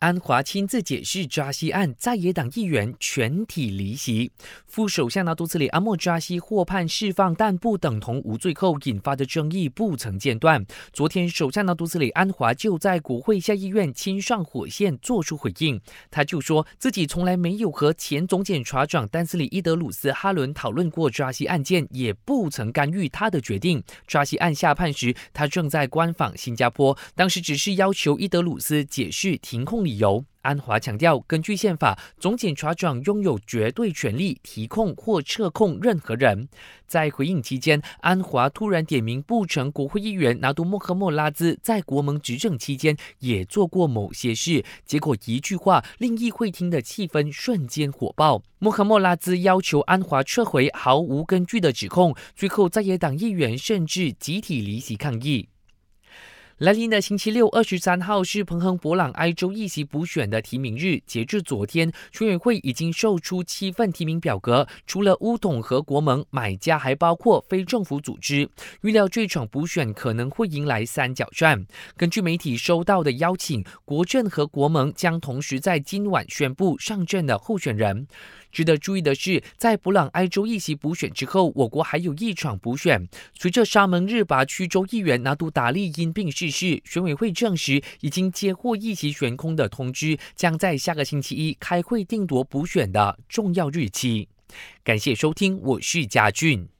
安华亲自解释抓西案，在野党议员全体离席。副首相纳杜斯里阿莫扎西获判释放，但不等同无罪后引发的争议不曾间断。昨天，首相纳杜斯里安华就在国会下议院亲上火线作出回应，他就说自己从来没有和前总检察长丹斯里伊德鲁斯哈伦讨论过抓西案件，也不曾干预他的决定。抓西案下判时，他正在官访新加坡，当时只是要求伊德鲁斯解释停控。理由，安华强调，根据宪法，总检察长拥有绝对权力提控或撤控任何人。在回应期间，安华突然点名不成国会议员拿督莫赫莫拉兹在国盟执政期间也做过某些事，结果一句话令议会厅的气氛瞬间火爆。莫赫莫拉兹要求安华撤回毫无根据的指控，最后在野党议员甚至集体离席抗议。来临的星期六，二十三号是彭亨博朗埃州议席补选的提名日。截至昨天，选委会已经售出七份提名表格，除了乌统和国盟，买家还包括非政府组织。预料这场补选可能会迎来三角战。根据媒体收到的邀请，国政和国盟将同时在今晚宣布上阵的候选人。值得注意的是，在布朗埃州议席补选之后，我国还有一场补选。随着沙门日拔区州议员拿督达利因病逝世，选委会证实已经接获议席悬空的通知，将在下个星期一开会定夺补选的重要日期。感谢收听，我是嘉俊。